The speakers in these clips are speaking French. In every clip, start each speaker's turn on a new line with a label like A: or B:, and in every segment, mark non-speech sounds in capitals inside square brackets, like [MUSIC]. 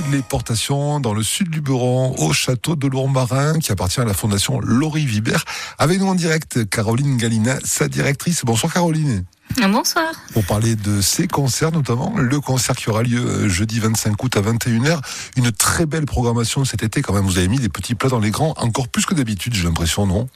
A: téléportation dans le sud du Beron, au château de Lourmarin, qui appartient à la fondation Laurie Vibert. Avec nous en direct, Caroline Galina, sa directrice. Bonsoir Caroline.
B: Bonsoir.
A: Pour parler de ces concerts, notamment le concert qui aura lieu euh, jeudi 25 août à 21h. Une très belle programmation cet été quand même. Vous avez mis des petits plats dans les grands, encore plus que d'habitude, j'ai l'impression, non?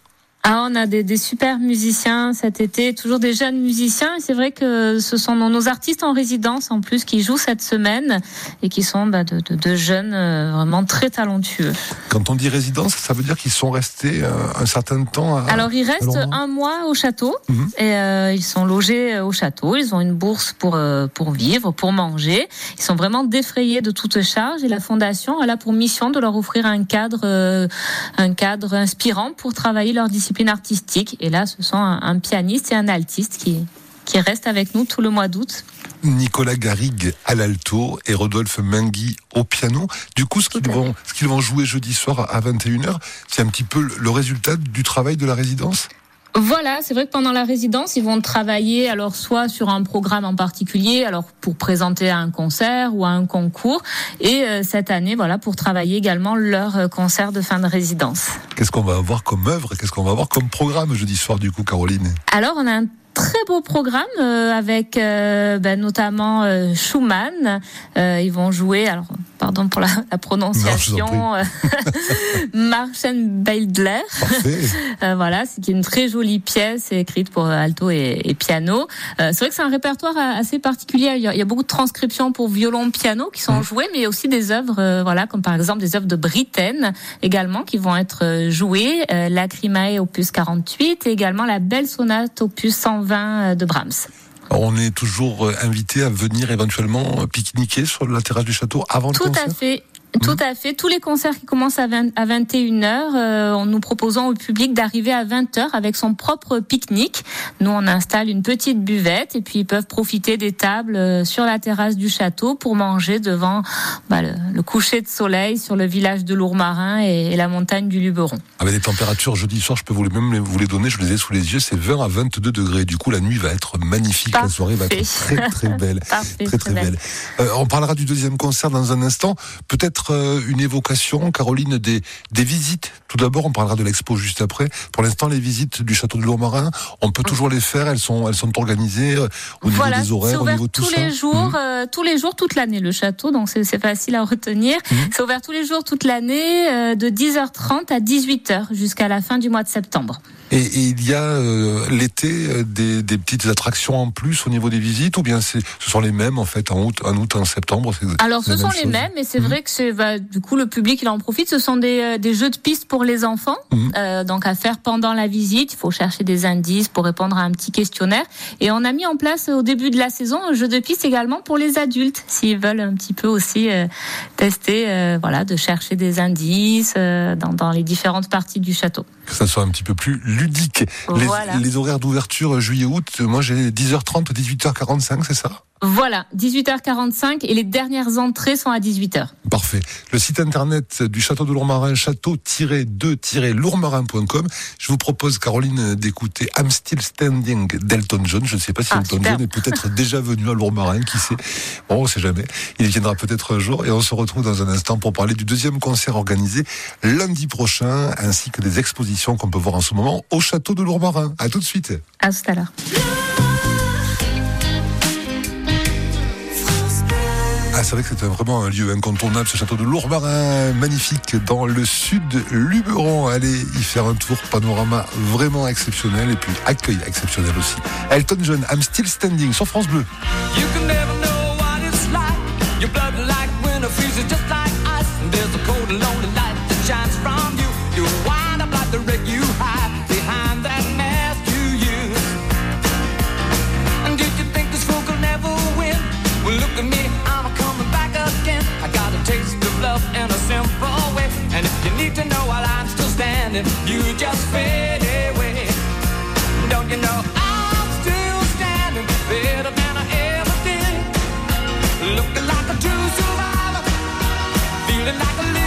B: Ah, on a des, des, super musiciens cet été, toujours des jeunes musiciens. C'est vrai que ce sont nos artistes en résidence en plus qui jouent cette semaine et qui sont bah, de, de, de, jeunes euh, vraiment très talentueux.
A: Quand on dit résidence, ça veut dire qu'ils sont restés euh, un certain temps. À,
B: Alors ils restent un mois au château mmh. et euh, ils sont logés au château. Ils ont une bourse pour pour vivre, pour manger. Ils sont vraiment défrayés de toute charge et la fondation a là pour mission de leur offrir un cadre un cadre inspirant pour travailler leur discipline artistique. Et là, ce sont un, pianiste et un altiste qui, qui restent avec nous tout le mois d'août.
A: Nicolas Garrigue à l'alto et Rodolphe Mengui au piano. Du coup, ce qu'ils vont, ce qu'ils vont jouer jeudi soir à 21h, c'est un petit peu le résultat du travail de la résidence?
B: Voilà, c'est vrai que pendant la résidence, ils vont travailler alors soit sur un programme en particulier, alors pour présenter à un concert ou à un concours, et euh, cette année, voilà, pour travailler également leur euh, concert de fin de résidence.
A: Qu'est-ce qu'on va avoir comme œuvre Qu'est-ce qu'on va avoir comme programme jeudi soir du coup, Caroline?
B: Alors, on a un très beau programme euh, avec ben, notamment Schumann. ils vont jouer alors pardon pour la, la prononciation, euh, [LAUGHS] Marchen Beidler. euh, voilà, c'est une très jolie pièce écrite pour alto et, et piano. Euh, c'est vrai que c'est un répertoire assez particulier. Il y, a, il y, a, beaucoup de transcriptions pour violon, piano qui sont mmh. jouées, mais aussi des œuvres, euh, voilà, comme par exemple des œuvres de Britten également qui vont être euh, jouées. Lacrimae opus 48 et également la belle sonate opus 120 de Brahms.
A: On est toujours euh, invité à venir éventuellement pique-niquer sur la terrasse du château avant
B: Tout
A: le concert.
B: Tout à fait. Tout à fait. Tous les concerts qui commencent à, 20, à 21h, euh, en nous proposant au public d'arriver à 20h avec son propre pique-nique. Nous, on installe une petite buvette et puis ils peuvent profiter des tables euh, sur la terrasse du château pour manger devant bah, le, le, coucher de soleil sur le village de Lourmarin et, et, la montagne du Luberon.
A: Avec des températures jeudi soir, je peux vous les, même vous les donner, je les ai sous les yeux, c'est 20 à 22 degrés. Du coup, la nuit va être magnifique,
B: Parfait.
A: la soirée va être très très belle.
B: Parfait,
A: très très belle. [LAUGHS] belle. Euh, on parlera du deuxième concert dans un instant. Peut-être une évocation, Caroline, des, des visites. Tout d'abord, on parlera de l'expo juste après. Pour l'instant, les visites du château de Lourmarin, on peut toujours les faire. Elles sont, elles sont organisées euh, au niveau
B: voilà,
A: des horaires, au niveau de tout
B: tous
A: ça.
B: les jours, mmh. euh, tous les jours, toute l'année, le château. Donc c'est facile à retenir. Mmh. C'est ouvert tous les jours, toute l'année, euh, de 10h30 à 18h jusqu'à la fin du mois de septembre.
A: Et, et il y a euh, l'été euh, des, des, petites attractions en plus au niveau des visites ou bien ce sont les mêmes en fait en août, en août, en septembre
B: Alors ce sont les mêmes, et c'est mmh. vrai que c'est bah, du coup le public il en profite. Ce sont des, euh, des jeux de pistes pour les enfants, mmh. euh, donc à faire pendant la visite. Il faut chercher des indices pour répondre à un petit questionnaire. Et on a mis en place au début de la saison un jeu de pistes également pour les adultes s'ils veulent un petit peu aussi euh, tester, voilà, de chercher des indices dans, dans les différentes parties du château.
A: Que ça soit un petit peu plus ludique. Les,
B: voilà.
A: les horaires d'ouverture juillet-août, moi j'ai 10h30, 18h45, c'est ça?
B: Voilà, 18h45 et les dernières entrées sont à 18h.
A: Parfait. Le site internet du château de Lourmarin, château-2-lourmarin.com. Je vous propose, Caroline, d'écouter I'm Still Standing d'Elton John. Je ne sais pas si ah, Elton. John est peut-être [LAUGHS] déjà venu à Lourmarin, qui sait? Bon, on sait jamais. Il viendra peut-être un jour et on se retrouve dans un instant pour parler du deuxième concert organisé lundi prochain, ainsi que des expositions qu'on peut voir en ce moment au château de Lourmarin. À tout de suite.
B: À tout à l'heure.
A: Ah, c'est vrai que c'est vraiment un lieu incontournable, ce château de Lourmarin, magnifique, dans le sud de Luberon. Allez y faire un tour, panorama vraiment exceptionnel et puis accueil exceptionnel aussi. Elton John, I'm Still Standing sur France Bleu. To know while I'm still standing, you just fade away. Don't you know I'm still standing better than I ever did? Looking like a true survivor, feeling like a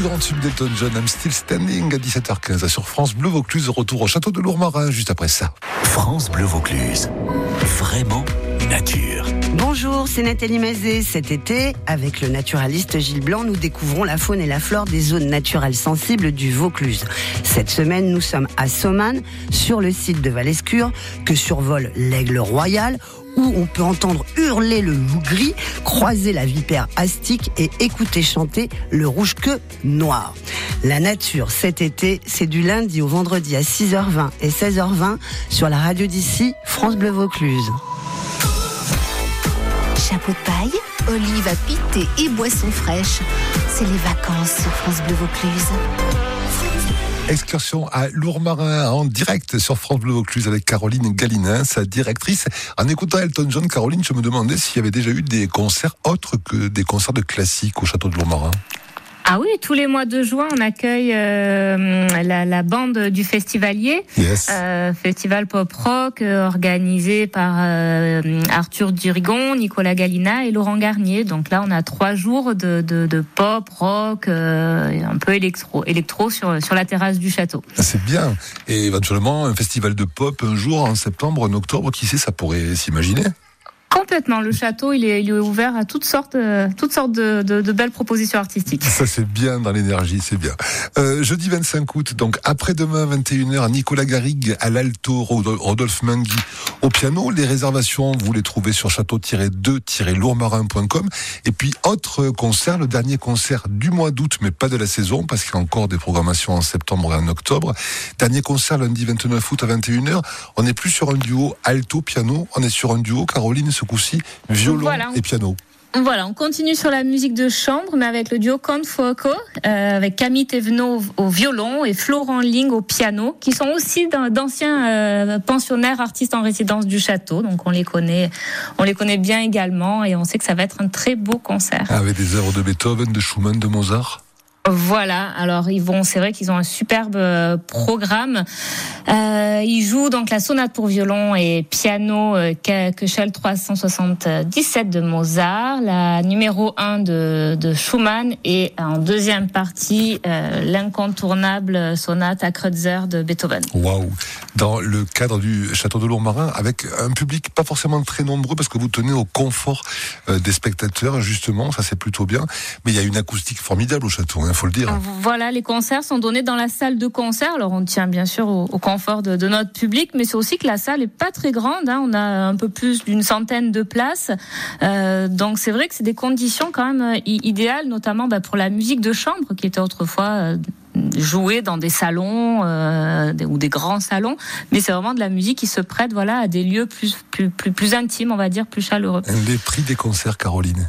A: plus grand tube d'Elton John, I'm Still Standing à 17h15 sur France Bleu Vaucluse. Retour au château de Lourmarin juste après ça.
C: France Bleu Vaucluse. Vraiment nature.
D: Bonjour, c'est Nathalie Mazet. Cet été, avec le naturaliste Gilles Blanc, nous découvrons la faune et la flore des zones naturelles sensibles du Vaucluse. Cette semaine, nous sommes à Soman, sur le site de Valescure, que survole l'aigle royal, où on peut entendre hurler le loup gris, croiser la vipère astique et écouter chanter le rouge-queue noir. La nature cet été, c'est du lundi au vendredi à 6h20 et 16h20 sur la radio d'ici, France Bleu Vaucluse.
E: Chapeau de paille, olive à piquer et boissons fraîches. C'est les vacances sur France Bleu Vaucluse.
A: Excursion à Lourmarin en direct sur France Bleu Vaucluse avec Caroline Galinin, sa directrice. En écoutant Elton John, Caroline, je me demandais s'il y avait déjà eu des concerts autres que des concerts de classiques au château de Lourmarin.
B: Ah oui, tous les mois de juin, on accueille euh, la, la, bande du Festivalier,
A: yes.
B: euh, festival pop rock euh, organisé par Arthur Durigon, Nicolas Galina et Laurent Garnier. Donc là, on a trois jours de, de, de pop rock, un peu électro, électro sur sur la terrasse du château.
A: Ah, C'est bien. Et éventuellement un festival de pop un jour en septembre, en octobre, qui sait, ça pourrait s'imaginer?
B: Complètement. Le château, il est, il est ouvert à toutes sortes, euh, toutes sortes de, belles propositions artistiques.
A: Ça, c'est bien dans l'énergie, c'est bien. Euh, jeudi 25 août, donc après-demain, 21h, Nicolas Garrigue à l'alto, Rodolphe Mangui au piano. Les réservations, vous les trouvez sur château-2-lourmarin.com. Et puis, autre concert, le dernier concert du mois d'août, mais pas de la saison, parce qu'il y a encore des programmations en septembre et en octobre. Dernier concert lundi 29 août à 21h. On n'est plus sur un duo alto-piano, on est sur un duo, Caroline, ce coup-ci, violon
B: Voilà.
A: et piano.
B: Voilà, on continue sur la musique de chambre, mais avec le duo Confoco, euh, avec Camille Thévenot au violon et Florent Ling au piano, qui sont aussi d'anciens euh, pensionnaires artistes en résidence du château. Donc on les connaît, on les connaît bien également, et on sait que ça va être un très beau concert.
A: Avec des œuvres de Beethoven, de Schumann, de Mozart.
B: Voilà, alors ils vont, c'est vrai qu'ils ont un superbe euh, programme. Euh, ils jouent donc la sonate pour violon et piano euh, Köchel 377 de Mozart, la numéro 1 de, de Schumann et en deuxième partie euh, l'incontournable sonate à Kreutzer de Beethoven.
A: Waouh Dans le cadre du château de Lourmarin, avec un public pas forcément très nombreux, parce que vous tenez au confort des spectateurs, justement, ça c'est plutôt bien. Mais il y a une acoustique formidable au château, il faut le dire.
B: Voilà, les concerts sont donnés dans la salle de concert. Alors on tient bien sûr au, au confort de, de notre public, mais c'est aussi que la salle est pas très grande. Hein. On a un peu plus d'une centaine de places, Euh, donc c'est vrai que c'est des conditions quand même euh, idéales, notamment bah, pour la musique de chambre qui était autrefois euh, jouée dans des salons euh, ou des grands salons. Mais c'est vraiment de la musique qui se prête, voilà, à des lieux plus plus plus, plus intimes, on va dire, plus chaleureux.
A: Les prix des concerts, Caroline.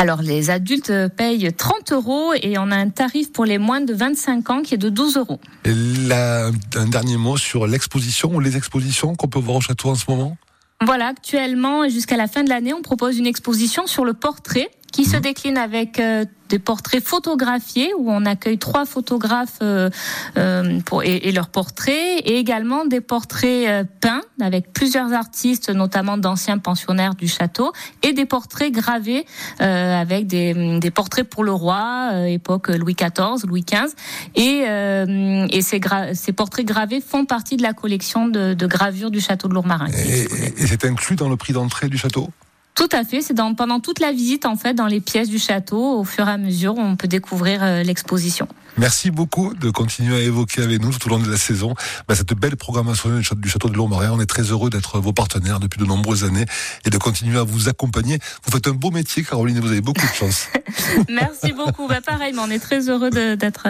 B: Alors les adultes payent 30 euros et on a un tarif pour les moins de 25 ans qui est de 12 euros.
A: Et là, un dernier mot sur l'exposition ou les expositions qu'on peut voir au château en ce moment?
B: Voilà, actuellement jusqu'à la fin de l'année, on propose une exposition sur le portrait qui se décline avec euh, des portraits photographiés où on accueille trois photographes euh, euh, pour, et, leurs portraits et également des portraits peints avec plusieurs artistes, notamment d'anciens pensionnaires du château et des portraits gravés avec des, des portraits pour le roi, époque Louis XIV, Louis XV et, et ces, ces portraits gravés font partie de la collection de, de gravures du château de Lourmarin.
A: Et, et c'est inclus dans le prix d'entrée du château?
B: Tout à fait, c'est dans, pendant toute la visite en fait dans les pièces du château, au fur et à mesure on peut découvrir euh, l'exposition.
A: Merci beaucoup de continuer à évoquer avec nous tout au long de la saison bah, cette belle programmation du château- de Lourmarin. On est très heureux d'être vos partenaires depuis de nombreuses années et de continuer à vous accompagner. Vous faites un beau métier, Caroline, et vous avez beaucoup de chance. [LAUGHS]
B: Merci beaucoup. Bah, pareil, mais on est très heureux d'être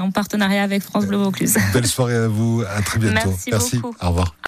B: en partenariat avec France Bleu Vaucluse.
A: Belle soirée à vous, à très bientôt.
B: Merci beaucoup.
A: Au revoir.